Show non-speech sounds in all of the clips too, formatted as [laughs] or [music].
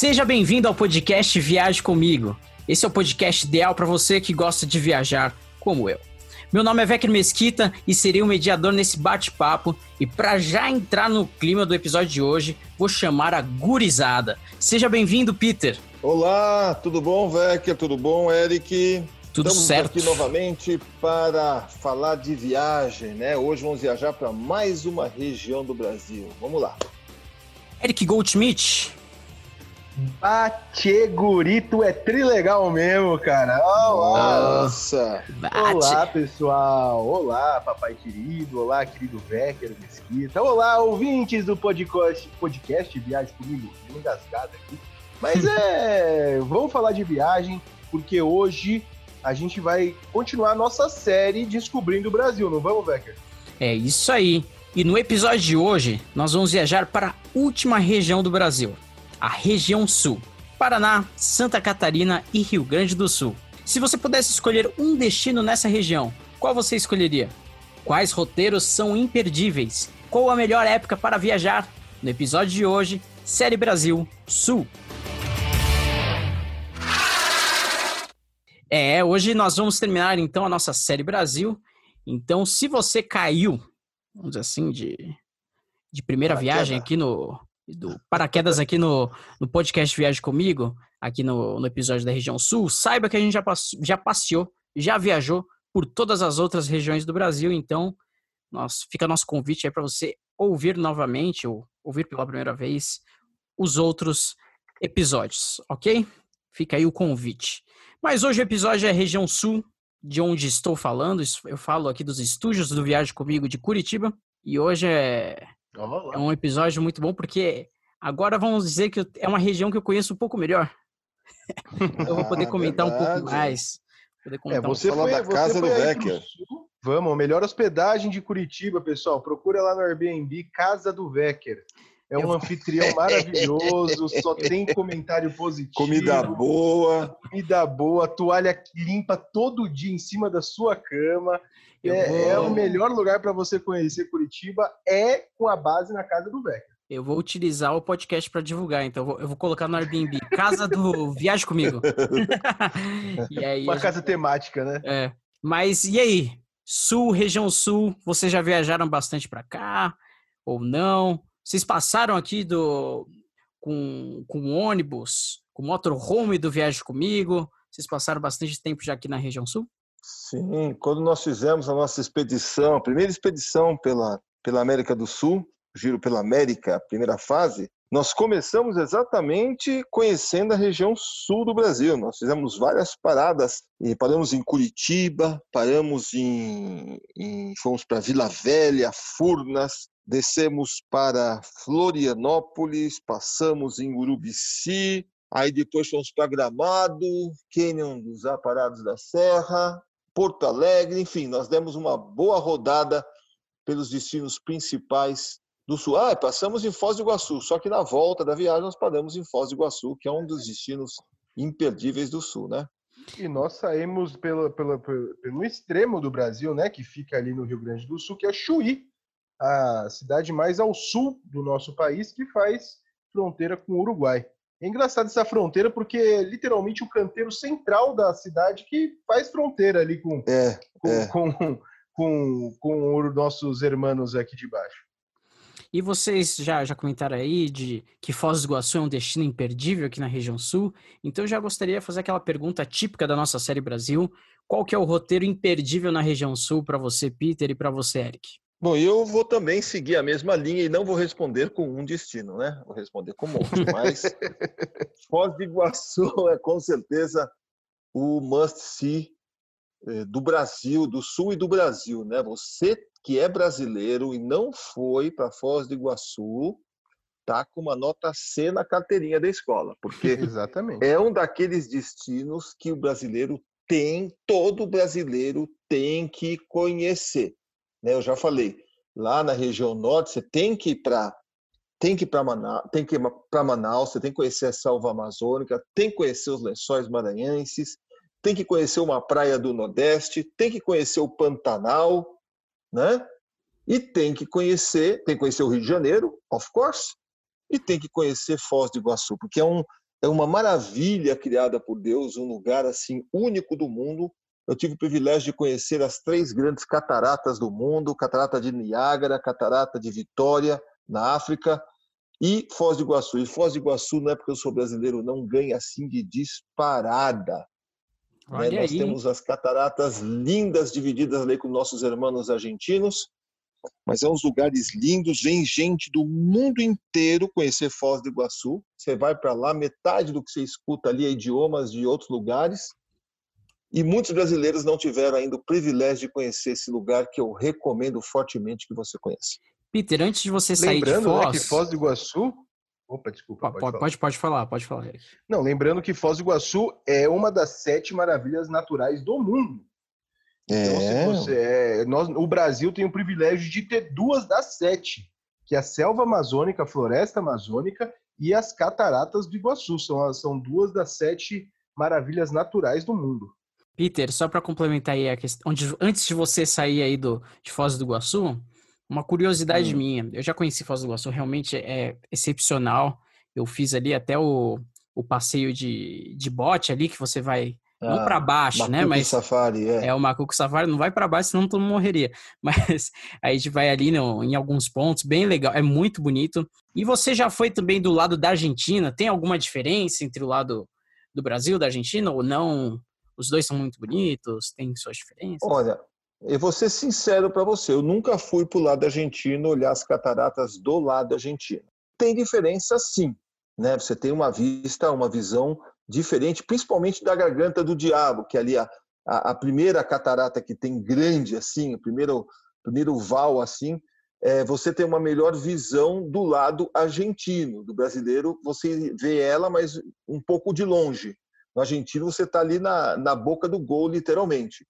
Seja bem-vindo ao podcast Viaje Comigo. Esse é o podcast ideal para você que gosta de viajar como eu. Meu nome é Vecchio Mesquita e serei o mediador nesse bate-papo. E para já entrar no clima do episódio de hoje, vou chamar a gurizada. Seja bem-vindo, Peter. Olá, tudo bom, Vecchio? Tudo bom, Eric? Tudo Estamos certo. aqui novamente para falar de viagem, né? Hoje vamos viajar para mais uma região do Brasil. Vamos lá. Eric Goldschmidt. Bate Gurito é trilegal mesmo, cara. Olá. Nossa! Bate. Olá, pessoal. Olá, papai querido. Olá, querido Vecker Mesquita. Olá, ouvintes do podcast, podcast Viagem Comigo. Engasgada aqui. Mas [laughs] é, vamos falar de viagem, porque hoje a gente vai continuar a nossa série Descobrindo o Brasil, não vamos, Vecker? É isso aí. E no episódio de hoje, nós vamos viajar para a última região do Brasil, a região sul. Paraná, Santa Catarina e Rio Grande do Sul. Se você pudesse escolher um destino nessa região, qual você escolheria? Quais roteiros são imperdíveis? Qual a melhor época para viajar? No episódio de hoje, Série Brasil Sul. É, hoje nós vamos terminar então a nossa série Brasil. Então, se você caiu, vamos dizer assim, de, de primeira viagem aqui no. Do paraquedas aqui no, no podcast Viagem Comigo, aqui no, no episódio da região sul, saiba que a gente já, já passeou, já viajou por todas as outras regiões do Brasil. Então, nós, fica nosso convite aí para você ouvir novamente, ou ouvir pela primeira vez, os outros episódios, ok? Fica aí o convite. Mas hoje o episódio é região sul, de onde estou falando. Eu falo aqui dos estúdios do Viagem Comigo de Curitiba. E hoje é, é Olá. um episódio muito bom porque agora vamos dizer que é uma região que eu conheço um pouco melhor. [laughs] Eu vou poder Ah, comentar um pouco mais. Poder É, comentar um você falar foi, da casa foi do sul. Vamos, melhor hospedagem de Curitiba, pessoal. Procura lá no Airbnb, Casa do Vecker. É um anfitrião maravilhoso, só tem comentário positivo. Comida boa. Comida boa, toalha limpa todo dia em cima da sua cama. É, vou- é o melhor lugar para você conhecer Curitiba, é com a base na Casa do Vecker. Eu vou utilizar o podcast para divulgar, então eu vou, eu vou colocar no Airbnb, Casa do [laughs] Viagem Comigo. [laughs] e aí, Uma gente- casa temática, né? é. Mas e aí? Sul, região sul, vocês já viajaram bastante para cá ou não? Vocês passaram aqui do com, com ônibus, com motorhome do Viagem Comigo? Vocês passaram bastante tempo já aqui na região sul? Sim, quando nós fizemos a nossa expedição, a primeira expedição pela, pela América do Sul, Giro pela América, a primeira fase, nós começamos exatamente conhecendo a região sul do Brasil. Nós fizemos várias paradas, e paramos em Curitiba, paramos em, em fomos para Vila Velha, Furnas, descemos para Florianópolis, passamos em Urubici, aí depois fomos para Gramado, Cânion dos Aparados da Serra, Porto Alegre, enfim, nós demos uma boa rodada pelos destinos principais do Sul. Ah, passamos em Foz do Iguaçu, só que na volta da viagem nós paramos em Foz do Iguaçu, que é um dos destinos imperdíveis do Sul, né? E nós saímos pelo, pelo, pelo, pelo extremo do Brasil, né? Que fica ali no Rio Grande do Sul, que é Chuí, a cidade mais ao sul do nosso país, que faz fronteira com o Uruguai. É engraçado essa fronteira porque é literalmente o canteiro central da cidade que faz fronteira ali com, É, com, É. com, com, com os nossos irmãos aqui de baixo. E vocês já, já comentaram aí de que Foz do Iguaçu é um destino imperdível aqui na região sul. Então eu já gostaria de fazer aquela pergunta típica da nossa série Brasil. Qual que é o roteiro imperdível na região sul para você, Peter, e para você, Eric? Bom, eu vou também seguir a mesma linha e não vou responder com um destino, né? Vou responder com um monte, mas [laughs] Foz do Iguaçu é com certeza o must-see eh, do Brasil, do Sul e do Brasil, né? Você que é brasileiro e não foi para Foz do Iguaçu, tá com uma nota C na carteirinha da escola, porque [laughs] Exatamente. é um daqueles destinos que o brasileiro tem, todo brasileiro tem que conhecer. Né? Eu já falei, lá na região norte você tem que ir para tem que ir para Manaus, tem que para Manaus, você tem que conhecer a selva amazônica, tem que conhecer os lençóis maranhenses, tem que conhecer uma praia do Nordeste, tem que conhecer o Pantanal, né? E tem que conhecer, tem que conhecer o Rio de Janeiro, of course, e tem que conhecer Foz do Iguaçu, porque é um é uma maravilha criada por Deus, um lugar assim único do mundo. Eu tive o privilégio de conhecer as três grandes cataratas do mundo: Catarata de Niágara, Catarata de Vitória, na África, e Foz do Iguaçu. E Foz do Iguaçu, não é porque eu sou brasileiro, não ganha assim de disparada. Né? Nós temos as cataratas lindas divididas ali com nossos irmãos argentinos, mas é uns lugares lindos, vem gente do mundo inteiro conhecer Foz do Iguaçu. Você vai para lá, metade do que você escuta ali é idiomas de outros lugares. E muitos brasileiros não tiveram ainda o privilégio de conhecer esse lugar que eu recomendo fortemente que você conheça. Peter, antes de você sair Lembrando, de Foz... Né, que Foz do Iguaçu... Opa, desculpa. Pode, pode, pode, falar, pode falar. Não, lembrando que Foz do Iguaçu é uma das sete maravilhas naturais do mundo. Então, é. Você, é, nós, o Brasil tem o privilégio de ter duas das sete, que é a selva amazônica, a floresta amazônica e as cataratas do Iguaçu. São, são duas das sete maravilhas naturais do mundo. Peter, só para complementar aí a questão, onde, antes de você sair aí do, de Foz do Iguaçu, uma curiosidade hum. minha, eu já conheci Foz do Iguaçu, realmente é excepcional. Eu fiz ali até o, o passeio de, de bote ali, que você vai não ah, para baixo, né? Mas Safari, é. é o Macuco Safari, não vai para baixo, senão todo mundo morreria. [laughs] Mas a gente vai ali no, em alguns pontos, bem legal, é muito bonito. E você já foi também do lado da Argentina? Tem alguma diferença entre o lado do Brasil, da Argentina, ou não? Os dois são muito bonitos, tem suas diferenças? Olha, eu vou ser sincero para você, eu nunca fui para o lado argentino olhar as cataratas do lado argentino. Tem diferença sim, né? Você tem uma vista, uma visão diferente, principalmente da garganta do diabo, que é ali a, a, a primeira catarata que tem grande assim, o primeiro, primeiro val assim, é, você tem uma melhor visão do lado argentino, do brasileiro, você vê ela, mas um pouco de longe. No argentino, você está ali na, na boca do gol, literalmente.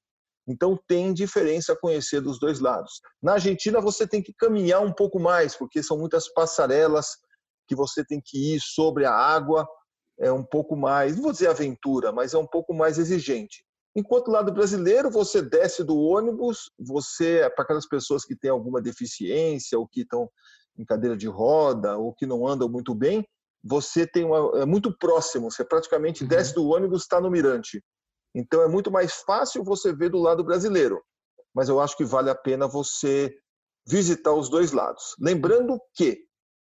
Então, tem diferença conhecer dos dois lados. Na Argentina, você tem que caminhar um pouco mais, porque são muitas passarelas que você tem que ir sobre a água é um pouco mais, não vou dizer aventura, mas é um pouco mais exigente. Enquanto o lado brasileiro, você desce do ônibus, você, é para aquelas pessoas que têm alguma deficiência, ou que estão em cadeira de roda, ou que não andam muito bem, você tem uma, é muito próximo, você praticamente uhum. desce do ônibus, está no mirante. Então é muito mais fácil você ver do lado brasileiro. Mas eu acho que vale a pena você visitar os dois lados. Lembrando que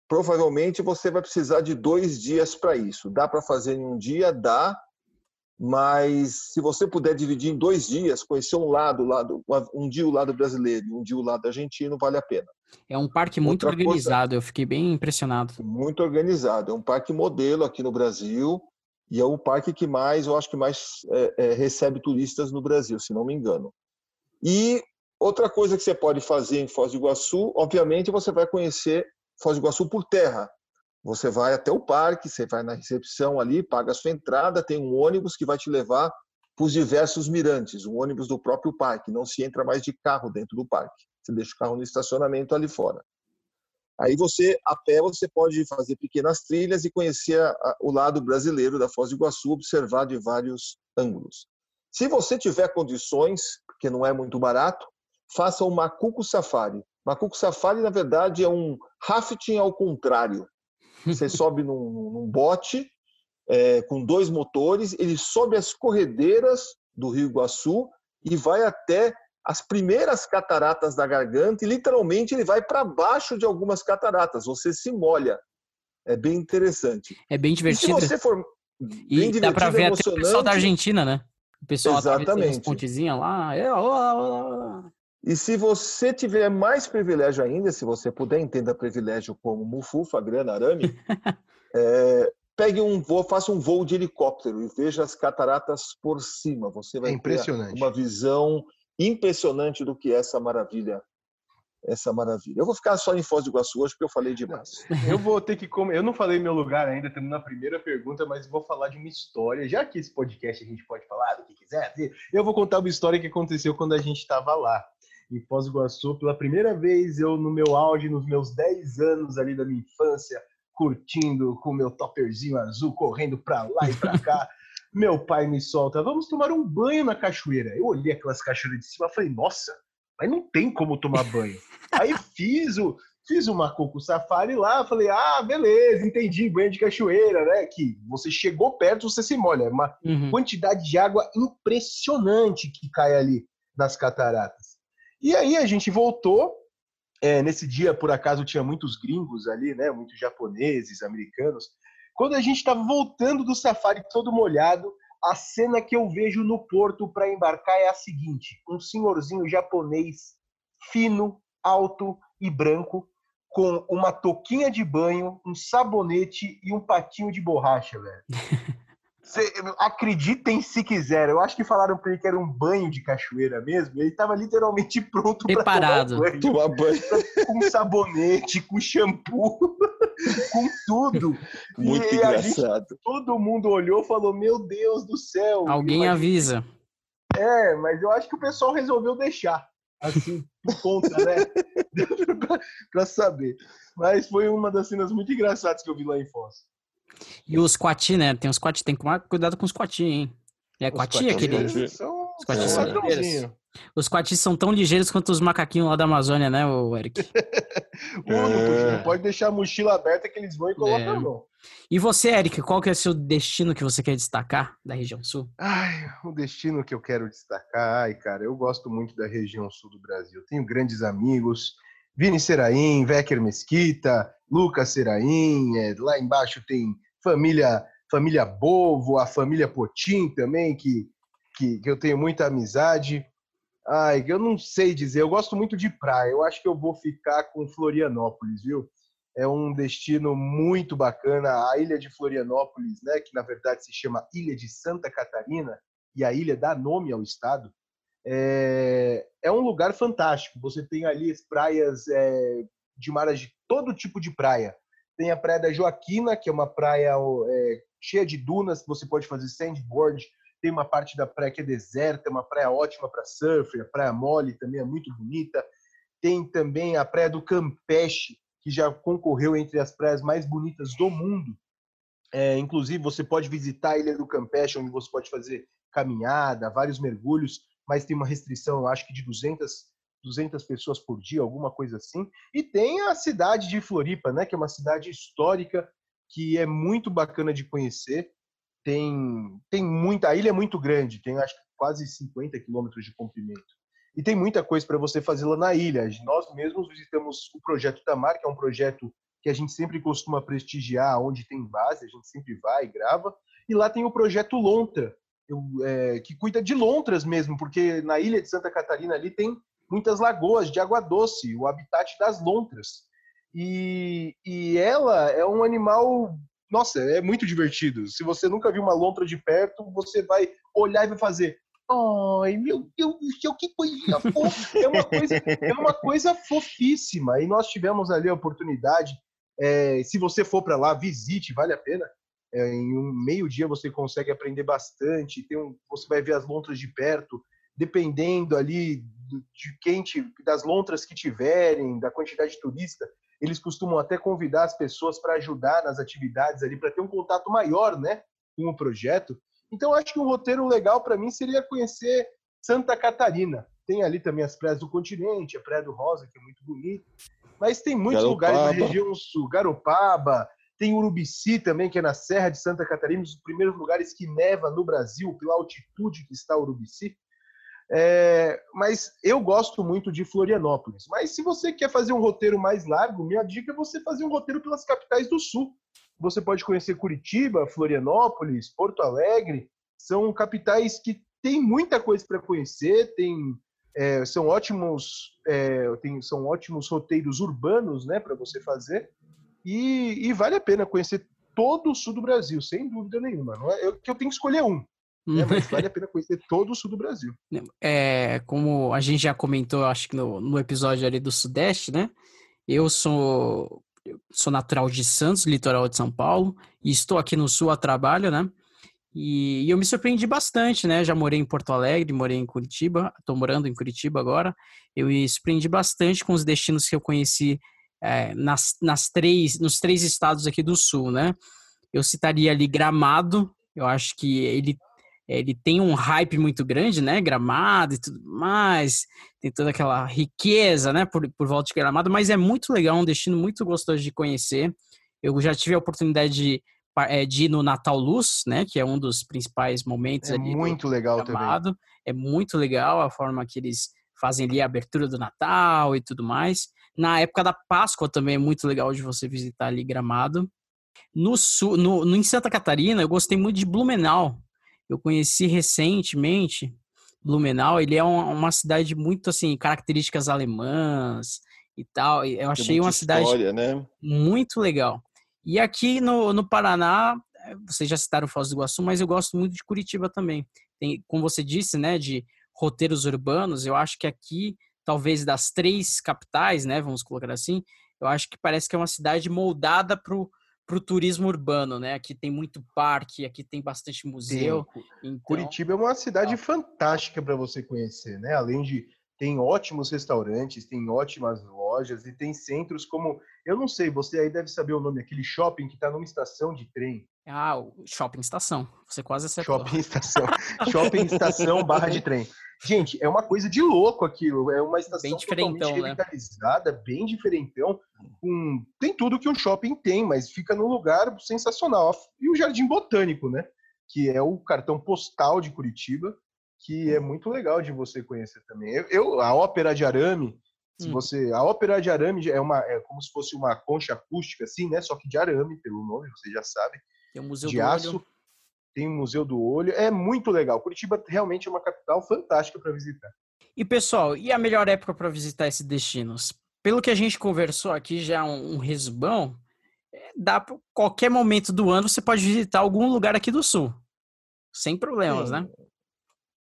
provavelmente você vai precisar de dois dias para isso. Dá para fazer em um dia? Dá. Mas se você puder dividir em dois dias, conhecer um lado, lado um dia o lado brasileiro e um dia o lado argentino, vale a pena. É um parque muito Outra organizado, coisa, eu fiquei bem impressionado. Muito organizado. É um parque modelo aqui no Brasil e é o parque que mais, eu acho que mais é, é, recebe turistas no Brasil, se não me engano. E outra coisa que você pode fazer em Foz do Iguaçu, obviamente, você vai conhecer Foz do Iguaçu por terra. Você vai até o parque, você vai na recepção ali, paga a sua entrada, tem um ônibus que vai te levar para os diversos mirantes, um ônibus do próprio parque. Não se entra mais de carro dentro do parque. Você deixa o carro no estacionamento ali fora. Aí você, a pé, você pode fazer pequenas trilhas e conhecer a, o lado brasileiro da Foz do Iguaçu, observar de vários ângulos. Se você tiver condições, porque não é muito barato, faça o Macuco Safari. Macuco Safari, na verdade, é um rafting ao contrário. Você [laughs] sobe num, num bote é, com dois motores, ele sobe as corredeiras do Rio Iguaçu e vai até as primeiras cataratas da garganta e literalmente ele vai para baixo de algumas cataratas. Você se molha. É bem interessante. É bem divertido. E se você for bem e dá para ver até o pessoal da Argentina, né? O pessoal Exatamente. pontezinhas lá. É, olá, olá, olá. E se você tiver mais privilégio ainda, se você puder entender privilégio como mufufa, grana, arame, [laughs] é, pegue um voo, faça um voo de helicóptero e veja as cataratas por cima. Você vai é ter uma visão impressionante do que é essa maravilha. Essa maravilha. Eu vou ficar só em Foz do Iguaçu hoje porque eu falei demais. Eu vou ter que comer. Eu não falei meu lugar ainda, estamos na primeira pergunta, mas vou falar de uma história. Já que esse podcast a gente pode falar do que quiser, eu vou contar uma história que aconteceu quando a gente estava lá em Foz do Iguaçu. Pela primeira vez, eu, no meu auge, nos meus 10 anos ali da minha infância, curtindo com o meu topperzinho azul, correndo para lá e para cá. [laughs] meu pai me solta, vamos tomar um banho na cachoeira. Eu olhei aquelas cachoeiras de cima e falei, nossa, mas não tem como tomar banho. [laughs] Aí fiz o, Fiz uma coco safari lá, falei, ah, beleza, entendi, banho de cachoeira, né? Que você chegou perto, você se molha. É uma uhum. quantidade de água impressionante que cai ali das cataratas. E aí a gente voltou. É, nesse dia, por acaso, tinha muitos gringos ali, né? Muitos japoneses, americanos. Quando a gente estava voltando do safari todo molhado, a cena que eu vejo no porto para embarcar é a seguinte: um senhorzinho japonês fino, alto e branco, com uma toquinha de banho, um sabonete e um patinho de borracha, velho. [laughs] Cê, acreditem se quiser. Eu acho que falaram para ele que era um banho de cachoeira mesmo. Ele estava literalmente pronto para tomar banho. Tomar banho. [laughs] com sabonete, com shampoo, [laughs] com tudo. Muito e engraçado. Gente, todo mundo olhou e falou: Meu Deus do céu. Alguém avisa. É, mas eu acho que o pessoal resolveu deixar assim, por conta, né? [laughs] para saber. Mas foi uma das cenas muito engraçadas que eu vi lá em Foz. E os quati, né? Tem os quati, tem que tomar cuidado com os quati, hein? É quati aquele? São, os quati são ligeiros. Os quatis são tão ligeiros quanto os macaquinhos lá da Amazônia, né, Eric? [laughs] é. Não pode deixar a mochila aberta que eles vão e colocam é. a mão. E você, Eric, qual que é o seu destino que você quer destacar da região sul? Ai, o destino que eu quero destacar, ai, cara, eu gosto muito da região sul do Brasil. Tenho grandes amigos, Vini Seraim, Vecker Mesquita, Lucas Seraim, é, lá embaixo tem família família Bovo, a família Potim também, que, que, que eu tenho muita amizade. Ai, eu não sei dizer, eu gosto muito de praia, eu acho que eu vou ficar com Florianópolis, viu? é um destino muito bacana. A ilha de Florianópolis, né, que na verdade se chama Ilha de Santa Catarina, e a ilha dá nome ao estado, é, é um lugar fantástico. Você tem ali as praias é, de maras de todo tipo de praia. Tem a Praia da Joaquina, que é uma praia é, cheia de dunas, você pode fazer sandboard. Tem uma parte da praia que é deserta, uma praia ótima para surf. A Praia Mole também é muito bonita. Tem também a Praia do Campeche, que já concorreu entre as praias mais bonitas do mundo. É, inclusive, você pode visitar a Ilha do Campeche, onde você pode fazer caminhada, vários mergulhos, mas tem uma restrição, acho que de 200, 200 pessoas por dia, alguma coisa assim. E tem a cidade de Floripa, né, que é uma cidade histórica que é muito bacana de conhecer. Tem, tem muita, a ilha é muito grande, tem acho que quase 50 quilômetros de comprimento. E tem muita coisa para você fazer lá na ilha. Nós mesmos visitamos o projeto Tamar, que é um projeto que a gente sempre costuma prestigiar, onde tem base, a gente sempre vai e grava. E lá tem o projeto Lontra, eu, é, que cuida de lontras mesmo, porque na ilha de Santa Catarina ali tem muitas lagoas de água doce, o habitat das lontras. E, e ela é um animal, nossa, é muito divertido. Se você nunca viu uma lontra de perto, você vai olhar e vai fazer, Ai, meu Deus que coisinha fofa. É uma coisa, é uma coisa fofíssima. E nós tivemos ali a oportunidade. É, se você for para lá, visite, vale a pena. É, em um meio dia você consegue aprender bastante. Tem um, você vai ver as lontras de perto, dependendo ali de quem das lontras que tiverem, da quantidade de turista. Eles costumam até convidar as pessoas para ajudar nas atividades ali, para ter um contato maior, né, com o projeto. Então, acho que um roteiro legal para mim seria conhecer Santa Catarina. Tem ali também as praias do continente, a Praia do Rosa, que é muito bonita. Mas tem muitos Garopaba. lugares na região sul. Garopaba, tem Urubici também, que é na Serra de Santa Catarina, um dos primeiros lugares que neva no Brasil, pela altitude que está Urubici. É, mas eu gosto muito de Florianópolis. Mas se você quer fazer um roteiro mais largo, minha dica é você fazer um roteiro pelas capitais do sul. Você pode conhecer Curitiba, Florianópolis, Porto Alegre. São capitais que têm muita coisa para conhecer, tem, é, são ótimos é, tem, são ótimos roteiros urbanos né, para você fazer. E, e, vale a pena conhecer todo o sul do Brasil, sem dúvida nenhuma. Não é, eu, que eu tenho que escolher um. Né, mas vale a pena conhecer todo o sul do Brasil. É, como a gente já comentou, acho que no, no episódio ali do Sudeste, né? Eu sou eu sou natural de Santos, litoral de São Paulo, e estou aqui no Sul a trabalho, né? E, e eu me surpreendi bastante, né? Já morei em Porto Alegre, morei em Curitiba, estou morando em Curitiba agora. Eu me surpreendi bastante com os destinos que eu conheci é, nas, nas três, nos três estados aqui do Sul, né? Eu citaria ali Gramado, eu acho que ele ele tem um hype muito grande, né? Gramado e tudo mais, tem toda aquela riqueza, né? Por, por volta de Gramado, mas é muito legal, um destino muito gostoso de conhecer. Eu já tive a oportunidade de, é, de ir no Natal Luz, né? Que é um dos principais momentos é ali. muito legal Gramado. também. É muito legal a forma que eles fazem ali a abertura do Natal e tudo mais. Na época da Páscoa também é muito legal de você visitar ali Gramado. No sul, no, no, em Santa Catarina, eu gostei muito de Blumenau. Eu conheci recentemente Blumenau. Ele é uma, uma cidade muito assim, características alemãs e tal. Eu achei uma cidade história, né? muito legal. E aqui no, no Paraná, eh, vocês já citaram Foz do Iguaçu, mas eu gosto muito de Curitiba também. Tem, como você disse, né, de roteiros urbanos, eu acho que aqui, talvez das três capitais, né, vamos colocar assim, eu acho que parece que é uma cidade moldada para o turismo urbano, né? Aqui tem muito parque, aqui tem bastante museu. Então... Curitiba é uma cidade ah. fantástica para você conhecer, né? Além de tem ótimos restaurantes, tem ótimas lojas e tem centros como eu não sei, você aí deve saber o nome, aquele shopping que está numa estação de trem. Ah, o shopping estação. Você quase acertou. Shopping estação. [laughs] shopping estação barra de trem. Gente, é uma coisa de louco aquilo. É uma estação bem totalmente né? revitalizada, né? bem diferentão. Tem tudo que um shopping tem, mas fica num lugar sensacional. E o Jardim Botânico, né? Que é o cartão postal de Curitiba, que é muito legal de você conhecer também. Eu, eu a Ópera de Arame, se hum. você, a Ópera de Arame é uma é como se fosse uma concha acústica assim, né? Só que de arame, pelo nome, você já sabe. Tem um museu de aço. Olho tem o Museu do Olho. É muito legal. Curitiba realmente é uma capital fantástica para visitar. E pessoal, e a melhor época para visitar esses destinos? Pelo que a gente conversou aqui, já um, um resumão, é, dá para qualquer momento do ano você pode visitar algum lugar aqui do sul. Sem problemas, Sim. né?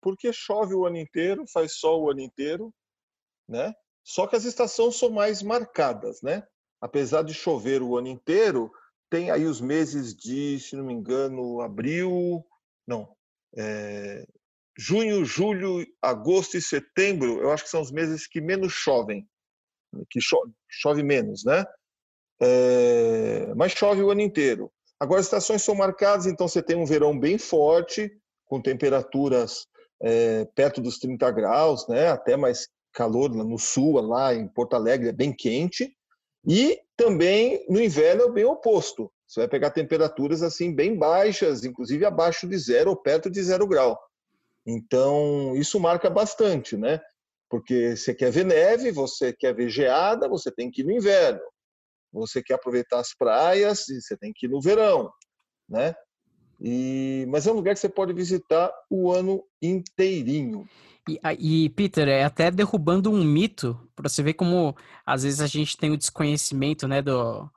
Porque chove o ano inteiro, faz sol o ano inteiro, né? Só que as estações são mais marcadas, né? Apesar de chover o ano inteiro, tem aí os meses de, se não me engano, abril, não, é, junho, julho, agosto e setembro, eu acho que são os meses que menos chovem, que chove, chove menos, né? É, mas chove o ano inteiro. Agora as estações são marcadas, então você tem um verão bem forte, com temperaturas é, perto dos 30 graus, né? Até mais calor no sul, lá em Porto Alegre é bem quente. E também no inverno é bem oposto. Você vai pegar temperaturas assim bem baixas, inclusive abaixo de zero ou perto de zero grau. Então, isso marca bastante, né? Porque você quer ver neve, você quer ver geada, você tem que ir no inverno. Você quer aproveitar as praias, você tem que ir no verão, né? E, mas é um lugar que você pode visitar o ano inteirinho. E, e, Peter, é até derrubando um mito, para você ver como às vezes a gente tem o desconhecimento, né, do,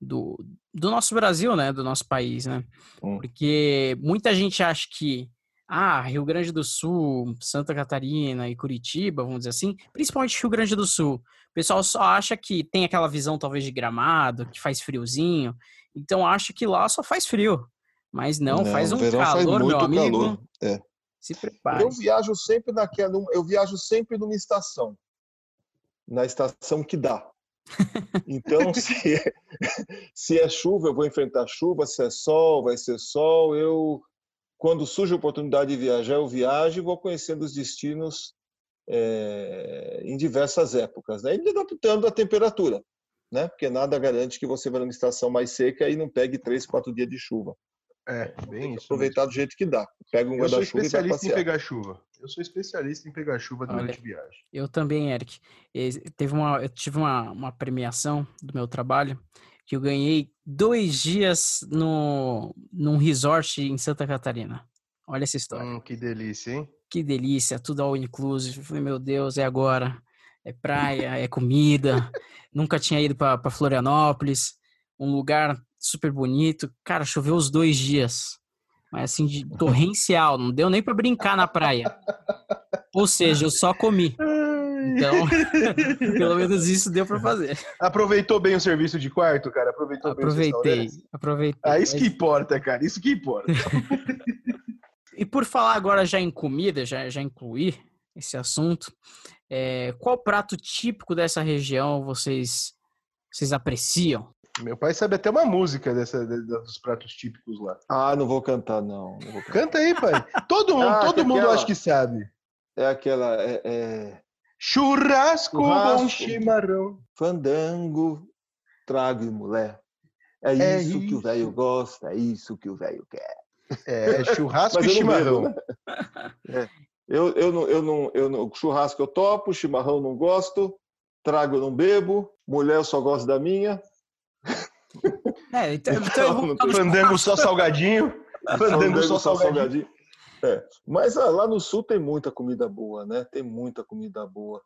do, do nosso Brasil, né, do nosso país, né? Hum. Porque muita gente acha que ah, Rio Grande do Sul, Santa Catarina e Curitiba, vamos dizer assim, principalmente Rio Grande do Sul, o pessoal só acha que tem aquela visão talvez de gramado, que faz friozinho, então acha que lá só faz frio. Mas não, não faz um calor, faz meu amigo. Calor. É. Se prepare. Eu viajo sempre naquela, eu viajo sempre numa estação, na estação que dá. [laughs] Então, [laughs] se é, se é chuva, eu vou enfrentar chuva. Se é sol, vai ser sol. Eu, quando surge a oportunidade de viajar, eu viajo e vou conhecendo os destinos é, em diversas épocas, né? E me adaptando à temperatura, né? Porque nada garante que você vai numa estação mais seca e não pegue três, quatro dias de chuva. É, bem isso. Aproveitar mesmo. do jeito que dá. Pega um guarda-chuva e vai especialista em pegar chuva. Eu sou especialista em pegar chuva durante Olha, viagem. Eu também, Eric. Teve uma, eu tive uma, uma premiação do meu trabalho que eu ganhei dois dias no, num resort em Santa Catarina. Olha essa história. Hum, que delícia, hein? Que delícia, tudo all inclusive. falei, meu Deus, é agora. É praia, é comida. [laughs] Nunca tinha ido para Florianópolis, um lugar super bonito. Cara, choveu os dois dias. Mas assim, de [laughs] torrencial, não deu nem para brincar na praia. Ou seja, eu só comi. Então, [laughs] pelo menos isso deu para fazer. Aproveitou bem o serviço de quarto, cara? Aproveitou aproveitei, bem Aproveitei. Ah, isso que importa, cara. Isso que importa. [laughs] e por falar agora já em comida, já, já incluir esse assunto, é, qual prato típico dessa região vocês, vocês apreciam? Meu pai sabe até uma música dessa, dos pratos típicos lá. Ah, não vou cantar, não. não vou cantar. Canta aí, pai. Todo mundo, Ah, todo que mundo aquela- acho que sabe. É aquela. É, é... Churrasco, Churrasco. bom chimarrão. Fandango, trago e mulher. É isso, É que o isso. velho gosta, é isso que o velho quer. É, churrasco [laughs] Mas e chimarrão. né? Eu, eu, não, eu, não, eu não. Churrasco eu topo, chimarrão não gosto, trago eu não bebo, mulher eu só gosto da minha. É, então, então Então, [laughs] Fandango só salgadinho. [laughs] Fandango só salgadinho. É. Mas ah, lá no sul tem muita comida boa, né? Tem muita comida boa.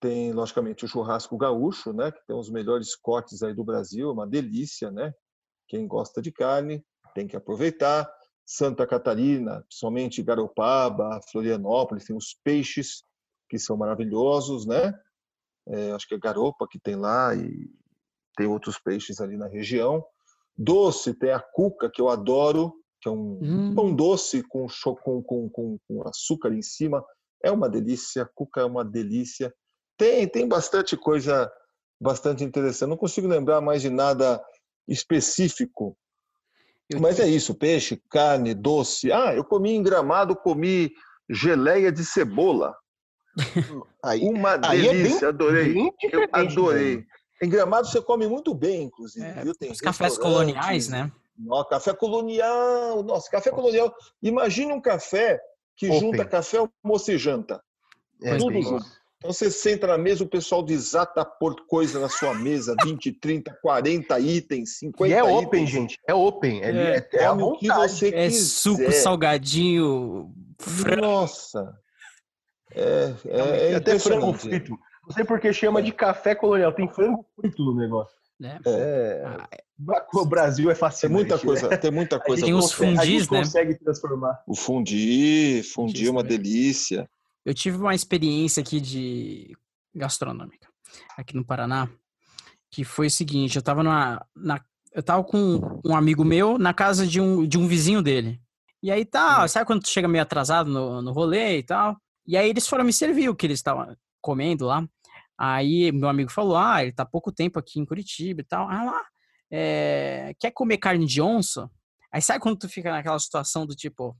Tem, logicamente, o churrasco gaúcho, né? Que tem os melhores cortes aí do Brasil, é uma delícia, né? Quem gosta de carne tem que aproveitar. Santa Catarina, principalmente Garopaba, Florianópolis, tem os peixes que são maravilhosos, né? É, acho que é garopa que tem lá e tem outros peixes ali na região. Doce, tem a cuca, que eu adoro, que é um Hum. pão doce com, com, com, com, com açúcar em cima. É uma delícia, cuca é uma delícia. Tem, tem bastante coisa bastante interessante. Não consigo lembrar mais de nada específico. Eu- Mas é isso, peixe, carne, doce. Ah, eu comi em Gramado, comi geleia de cebola. [laughs] Aí, Uma aí é delícia, bem, adorei. bem Eu adorei. Em Gramado você come muito bem, inclusive. É, viu? Tem os cafés coloniais, né? Nossa, café colonial. Nossa, café colonial. Imagine um café que Open. junta café, almoço e janta. É, Tudo bem junto. Então você senta na mesa, o pessoal desata por coisa na sua mesa, 20, 30, 40 itens, 50 E é itens. open, gente. É open. É, É, é, é o que você É quiser. suco, salgadinho, frango. Nossa. É, é, é até frango frito. Não sei porque chama de café colonial. Tem frango frito no negócio. né? É, Ah, o Brasil é Tem fascinante. muita né? coisa, tem muita coisa. Tem boa. os consegue- a gente fundis, né? consegue transformar. O fundi, fundi é uma também. delícia. Eu tive uma experiência aqui de gastronômica aqui no Paraná, que foi o seguinte, eu tava numa, na, eu tava com um amigo meu na casa de um, de um vizinho dele. E aí tá, sabe quando tu chega meio atrasado no, no rolê e tal? E aí eles foram me servir o que eles estavam comendo lá. Aí meu amigo falou, ah, ele tá há pouco tempo aqui em Curitiba e tal. Ah lá, é, quer comer carne de onça? Aí sabe quando tu fica naquela situação do tipo,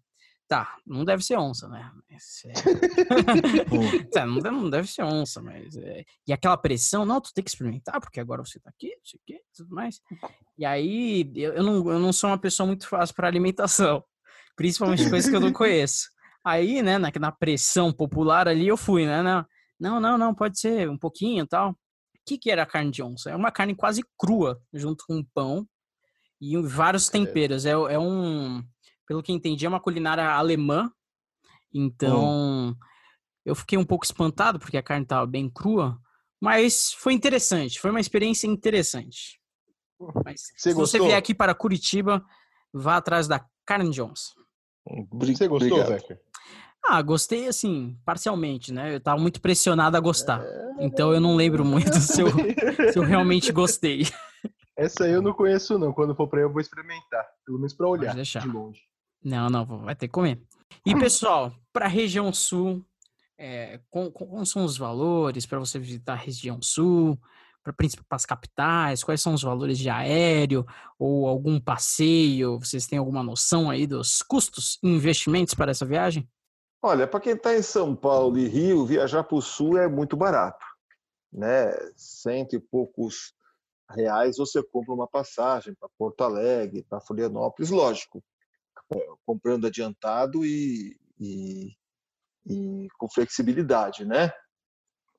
tá, não deve ser onça, né? Mas, é, [laughs] [laughs] Tá, não, deve, não deve ser onça, mas. é, E aquela pressão, não, tu tem que experimentar, porque agora você tá aqui, não sei o quê, tudo mais. E aí, eu, eu, não, eu não sou uma pessoa muito fácil para alimentação, principalmente coisas que eu não [laughs] conheço. Aí, né, na, na pressão popular ali, eu fui, né? Não, não, não, pode ser um pouquinho e tal. O que, que era a carne de onça? É uma carne quase crua, junto com pão e vários temperos. É, é um, pelo que entendi, é uma culinária alemã. Então, eu fiquei um pouco espantado porque a carne estava bem crua, mas foi interessante, foi uma experiência interessante. Mas, Você se você gostou? vier aqui para Curitiba, vá atrás da carne de onça. Bri- Você gostou, Obrigado. Ah, gostei assim, parcialmente, né? Eu tava muito pressionado a gostar. Então eu não lembro muito se eu, se eu realmente gostei. [laughs] Essa aí eu não conheço, não. Quando for pra aí, eu vou experimentar. Pelo menos pra olhar de longe. Não, não, vai ter que comer. E pessoal, para a região sul, é, com- com- quais são os valores para você visitar a região sul? Para as capitais, quais são os valores de aéreo ou algum passeio? Vocês têm alguma noção aí dos custos e investimentos para essa viagem? Olha, para quem está em São Paulo e Rio, viajar para o sul é muito barato. Né? Cento e poucos reais você compra uma passagem para Porto Alegre, para Florianópolis, lógico, é, comprando adiantado e, e, e com flexibilidade, né?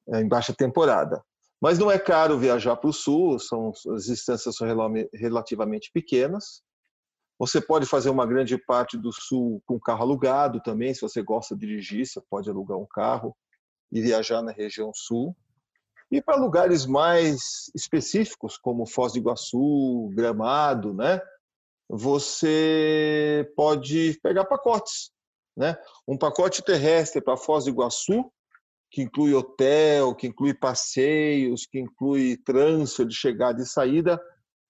É, em baixa temporada. Mas não é caro viajar para o sul, são, as distâncias são relativamente pequenas. Você pode fazer uma grande parte do sul com carro alugado também, se você gosta de dirigir, você pode alugar um carro e viajar na região sul. E para lugares mais específicos, como Foz do Iguaçu, Gramado, né? Você pode pegar pacotes, né? Um pacote terrestre para Foz do Iguaçu, que inclui hotel, que inclui passeios, que inclui transfer de chegada e saída,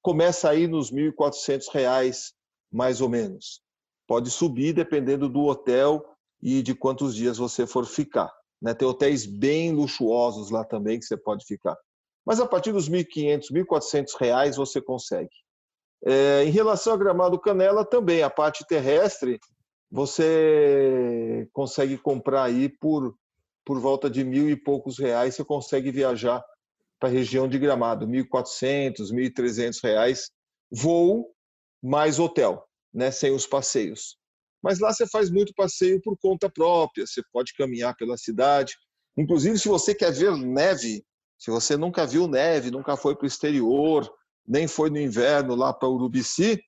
começa aí nos R$ 1.400 mais ou menos. Pode subir dependendo do hotel e de quantos dias você for ficar. Né? Tem hotéis bem luxuosos lá também que você pode ficar. mas a partir dos 1.500, 1.400 reais você consegue. É, em relação a Gramado Canela, também a parte terrestre, você consegue comprar aí por, por volta de mil e poucos reais, você consegue viajar para a região de Gramado, 1.400, 1.300 reais, voo mais hotel, né, sem os passeios. Mas lá você faz muito passeio por conta própria, você pode caminhar pela cidade. Inclusive, se você quer ver neve, se você nunca viu neve, nunca foi para o exterior, nem foi no inverno lá para Urubici,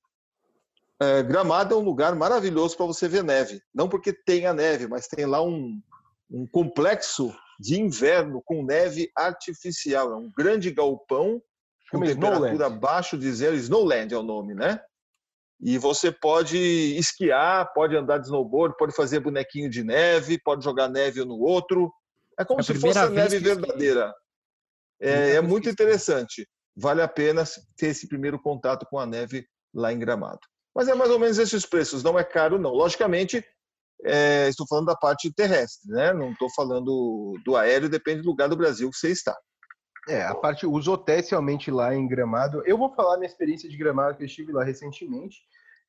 é, Gramado é um lugar maravilhoso para você ver neve. Não porque tenha neve, mas tem lá um, um complexo de inverno com neve artificial. É um grande galpão com temperatura Snowland. abaixo de zero. Snowland é o nome, né? E você pode esquiar, pode andar de snowboard, pode fazer bonequinho de neve, pode jogar neve no outro. É como é se fosse a neve verdadeira. É, é muito interessante. Vale a pena ter esse primeiro contato com a neve lá em Gramado. Mas é mais ou menos esses preços, não é caro não. Logicamente, é, estou falando da parte terrestre, né? Não estou falando do aéreo, depende do lugar do Brasil que você está. É, a parte, os hotéis realmente lá em Gramado, eu vou falar minha experiência de Gramado, que eu estive lá recentemente.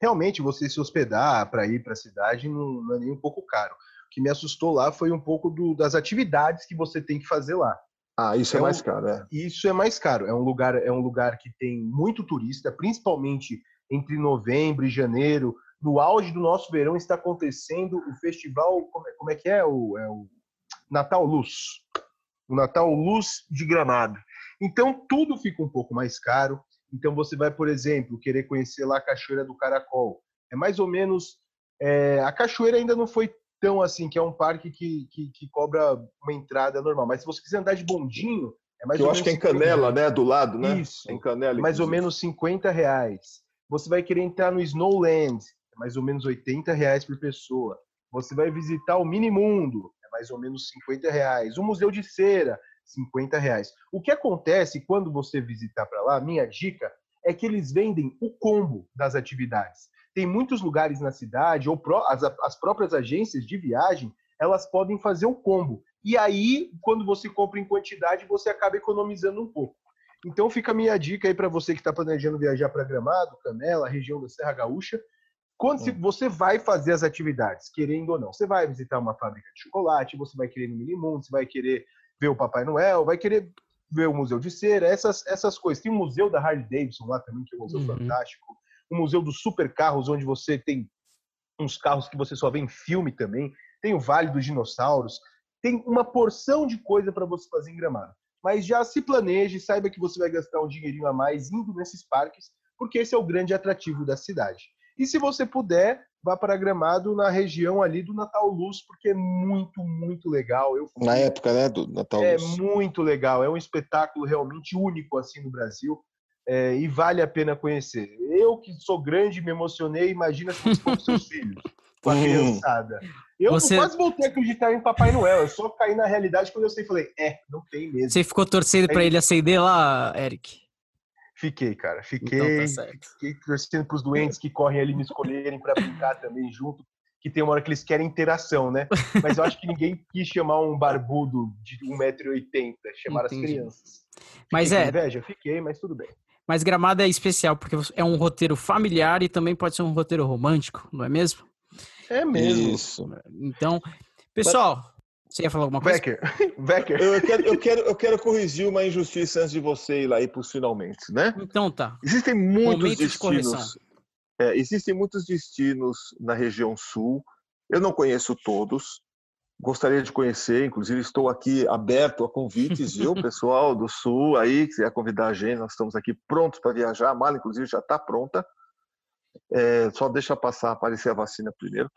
Realmente, você se hospedar para ir para a cidade não, não, é nem um pouco caro. O que me assustou lá foi um pouco do, das atividades que você tem que fazer lá. Ah, isso é, é mais um, caro, é. Isso é mais caro. É um lugar, é um lugar que tem muito turista, principalmente entre novembro e janeiro. No auge do nosso verão está acontecendo o festival, como é, como é que é? O, é o Natal Luz. O Natal Luz de Gramado. Então tudo fica um pouco mais caro. Então você vai, por exemplo, querer conhecer lá a Cachoeira do Caracol. É mais ou menos. É, a cachoeira ainda não foi tão assim, que é um parque que, que, que, cobra uma entrada normal. Mas se você quiser andar de bondinho, é mais que ou menos. Eu acho que é em Canela, né? Do lado, né? Isso. É em Canela. Mais ou menos 50 reais. Você vai querer entrar no Snowland, é mais ou menos 80 reais por pessoa. Você vai visitar o Minimundo, é mais ou menos 50 reais. O Museu de Cera, 50 reais. O que acontece quando você visitar para lá, minha dica, é que eles vendem o combo das atividades tem muitos lugares na cidade, ou as, as próprias agências de viagem, elas podem fazer o combo. E aí, quando você compra em quantidade, você acaba economizando um pouco. Então fica a minha dica aí para você que está planejando viajar para Gramado, Canela, região da Serra Gaúcha. Quando hum. você vai fazer as atividades, querendo ou não, você vai visitar uma fábrica de chocolate, você vai querer ir no Minimundo, você vai querer ver o Papai Noel, vai querer ver o Museu de Cera, essas, essas coisas. Tem o Museu da Harley Davidson lá também, que é um museu uhum. fantástico o Museu dos Supercarros, onde você tem uns carros que você só vê em filme também, tem o Vale dos Dinossauros, tem uma porção de coisa para você fazer em Gramado. Mas já se planeje, saiba que você vai gastar um dinheirinho a mais indo nesses parques, porque esse é o grande atrativo da cidade. E se você puder, vá para Gramado na região ali do Natal Luz, porque é muito, muito legal. Eu na época, né, do Natal é Luz. É muito legal, é um espetáculo realmente único assim no Brasil é, e vale a pena conhecer. Eu que sou grande, me emocionei, imagina se fosse com seus [laughs] filhos, com a hum. criançada. Eu Você... quase voltei a acreditar em Papai Noel, eu só caí na realidade quando eu sei, falei, é, não tem mesmo. Você ficou torcendo para ele acender lá, Eric? Fiquei, cara, fiquei, então tá fiquei torcendo para os doentes que correm ali me escolherem para brincar também junto, que tem uma hora que eles querem interação, né? Mas eu acho que ninguém quis chamar um barbudo de 1,80m, chamar Entendi. as crianças. Fiquei mas é. Inveja? Fiquei, mas tudo bem. Mas Gramado é especial porque é um roteiro familiar e também pode ser um roteiro romântico, não é mesmo? É mesmo. Isso. Então, pessoal, Mas... você ia falar alguma coisa? Becker. [laughs] Becker. Eu, quero, eu, quero, eu quero corrigir uma injustiça antes de você ir lá e pros finalmente, né? Então tá. Existem muitos Momento destinos. De é, existem muitos destinos na região sul. Eu não conheço todos gostaria de conhecer, inclusive estou aqui aberto a convites, viu, [laughs] pessoal do Sul aí, que quiser convidar a gente, nós estamos aqui prontos para viajar, a mala inclusive já está pronta, é, só deixa passar, aparecer a vacina primeiro.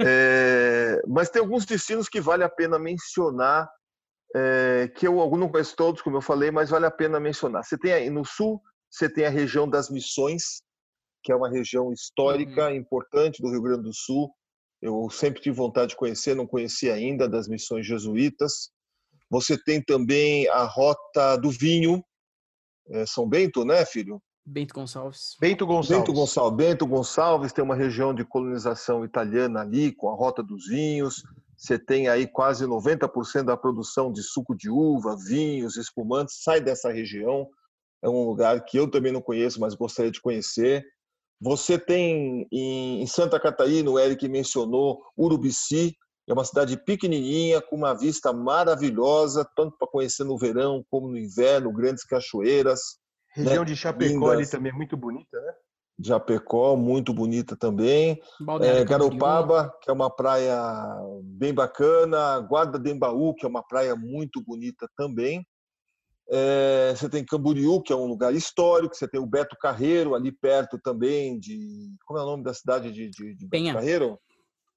É, mas tem alguns destinos que vale a pena mencionar, é, que eu não conheço todos, como eu falei, mas vale a pena mencionar. Você tem aí no Sul, você tem a região das Missões, que é uma região histórica uhum. importante do Rio Grande do Sul, eu sempre tive vontade de conhecer, não conhecia ainda, das missões jesuítas. Você tem também a Rota do Vinho, é São Bento, né, filho? Bento Gonçalves. Bento Gonçalves. Bento Gonçalves. Bento Gonçalves tem uma região de colonização italiana ali, com a Rota dos Vinhos. você tem aí quase 90% da produção de suco de uva, vinhos, espumantes, sai dessa região. É um lugar que eu também não conheço, mas gostaria de conhecer. Você tem em Santa Catarina, o Eric mencionou, Urubici, é uma cidade pequenininha, com uma vista maravilhosa, tanto para conhecer no verão como no inverno, grandes cachoeiras. Região né? de Chapecó ali também é muito bonita, né? Japecó, muito bonita também. É, Garopaba, que é uma praia bem bacana. Guarda de Embaú, que é uma praia muito bonita também. É, você tem Camboriú, que é um lugar histórico. Você tem o Beto Carreiro, ali perto também de... Como é o nome da cidade de, de, de. Beto Carreiro?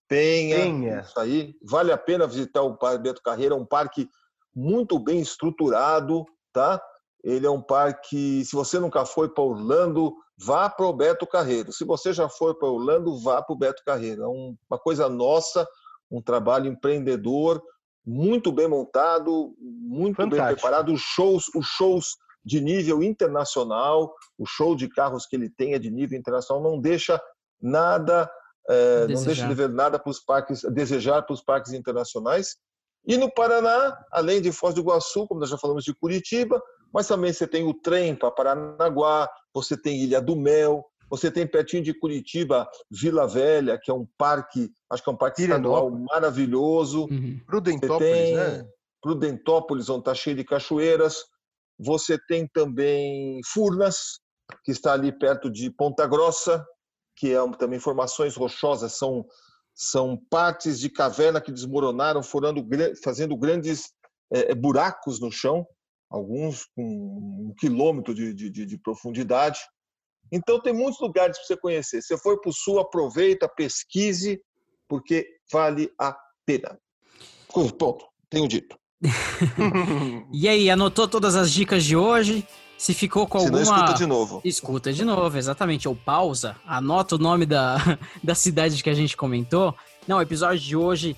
Penha. Penha. Isso aí. Vale a pena visitar o Beto Carreiro. É um parque muito bem estruturado, tá? Ele é um parque... Se você nunca foi para Orlando vá para o Beto Carreiro. Se você já for para Orlando, vá para o Beto Carreiro. É uma coisa nossa, um trabalho empreendedor, muito bem montado, muito Fantástico. bem preparado. Os shows, os shows de nível internacional, o show de carros que ele tem é de nível internacional, não deixa nada, é, não deixa de ver nada para os parques, desejar para os parques internacionais. E no Paraná, além de Foz do Iguaçu, como nós já falamos de Curitiba, mas também você tem o trem para Paranaguá, você tem Ilha do Mel, você tem pertinho de Curitiba, Vila Velha, que é um parque, acho que é um parque estadual maravilhoso. Uhum. Prudentópolis, tem né? Prudentópolis, onde está cheio de cachoeiras. Você tem também Furnas, que está ali perto de Ponta Grossa, que é também formações rochosas, são, são partes de caverna que desmoronaram, furando, fazendo grandes é, buracos no chão alguns com um quilômetro de, de, de profundidade. Então, tem muitos lugares para você conhecer. Se for para o sul, aproveita, pesquise, porque vale a pena. Ponto. Tenho dito. [laughs] e aí, anotou todas as dicas de hoje? Se ficou com alguma. Se não, escuta de novo. Escuta de novo, exatamente. Ou pausa, anota o nome da, [laughs] da cidade que a gente comentou. Não, o episódio de hoje,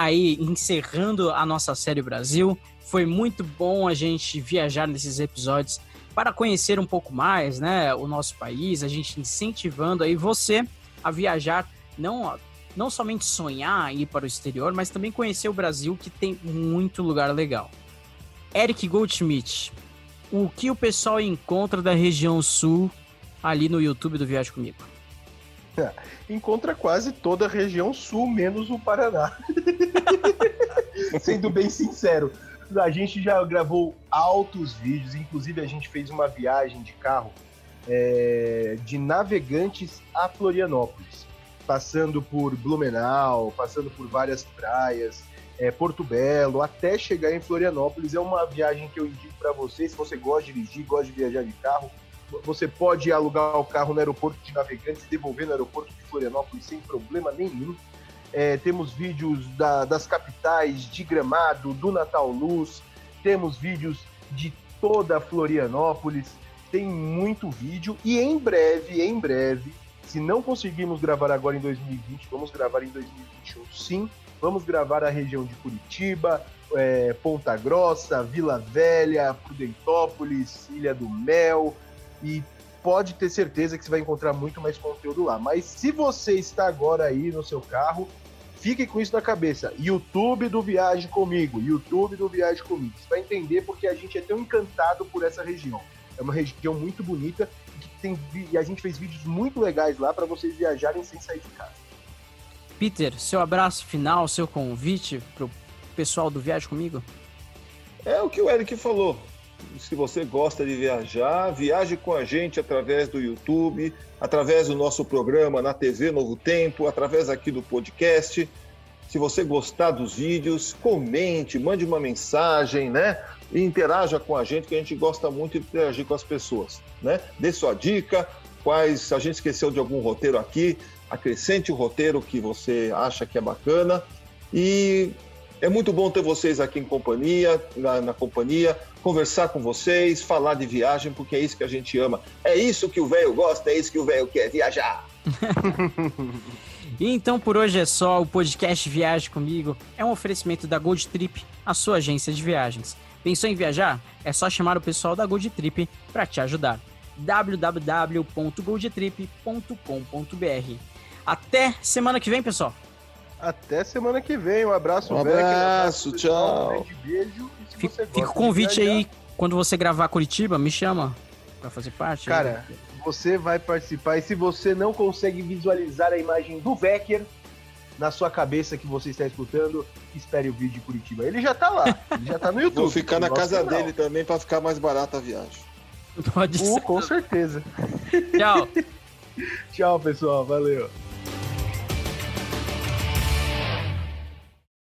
aí, encerrando a nossa série Brasil. Foi muito bom a gente viajar nesses episódios para conhecer um pouco mais, né, o nosso país, a gente incentivando aí você a viajar, não não somente sonhar ir para o exterior, mas também conhecer o Brasil, que tem muito lugar legal. Eric Goldschmidt, o que o pessoal encontra da região sul ali no YouTube do Viagem Comigo? Encontra quase toda a região sul, menos o Paraná. [laughs] Sendo bem sincero, a gente já gravou altos vídeos, inclusive a gente fez uma viagem de carro é, de navegantes a Florianópolis, passando por Blumenau, passando por várias praias, é, Porto Belo, até chegar em Florianópolis. É uma viagem que eu indico para vocês. Se você gosta de dirigir, gosta de viajar de carro, você pode alugar o carro no aeroporto de Navegantes e devolver no aeroporto de Florianópolis sem problema nenhum. É, temos vídeos da, das capitais, de Gramado, do Natal Luz, temos vídeos de toda Florianópolis, tem muito vídeo e em breve, em breve, se não conseguirmos gravar agora em 2020, vamos gravar em 2021 sim, vamos gravar a região de Curitiba, é, Ponta Grossa, Vila Velha, Prudentópolis, Ilha do Mel e pode ter certeza que você vai encontrar muito mais conteúdo lá. Mas se você está agora aí no seu carro, fique com isso na cabeça. YouTube do Viagem Comigo, YouTube do Viagem Comigo. Você vai entender porque a gente é tão encantado por essa região. É uma região muito bonita que tem, e a gente fez vídeos muito legais lá para vocês viajarem sem sair de casa. Peter, seu abraço final, seu convite para o pessoal do Viagem Comigo? É o que o Eric falou se você gosta de viajar, viaje com a gente através do YouTube, através do nosso programa na TV Novo Tempo, através aqui do podcast. Se você gostar dos vídeos, comente, mande uma mensagem, né? E interaja com a gente, que a gente gosta muito de interagir com as pessoas, né? Dê sua dica, quais, se a gente esqueceu de algum roteiro aqui, acrescente o roteiro que você acha que é bacana e é muito bom ter vocês aqui em companhia, na, na, companhia, conversar com vocês, falar de viagem, porque é isso que a gente ama. É isso que o velho gosta, é isso que o velho quer, viajar. e [laughs] então por hoje é só. O podcast Viagem Comigo é um oferecimento da Gold Trip, a sua agência de viagens. Pensou em viajar? É só chamar o pessoal da Gold Trip para te ajudar. www.goldtrip.com.br Até semana que vem, pessoal! Até semana que vem. Um abraço, Um Becker, abraço, pessoal, tchau. Um grande beijo. E se Fica, o convite aí, quando você gravar Curitiba, me chama pra fazer parte. Cara, Você vai participar. E se você não consegue visualizar a imagem do Becker na sua cabeça que você está escutando, espere o vídeo de Curitiba. Ele já tá lá. Ele já tá no [laughs] YouTube. Vou ficar na casa canal. dele também pra ficar mais barata a viagem. pode Uh, ser. com certeza. Tchau. [laughs] Tchau, pessoal. Valeu.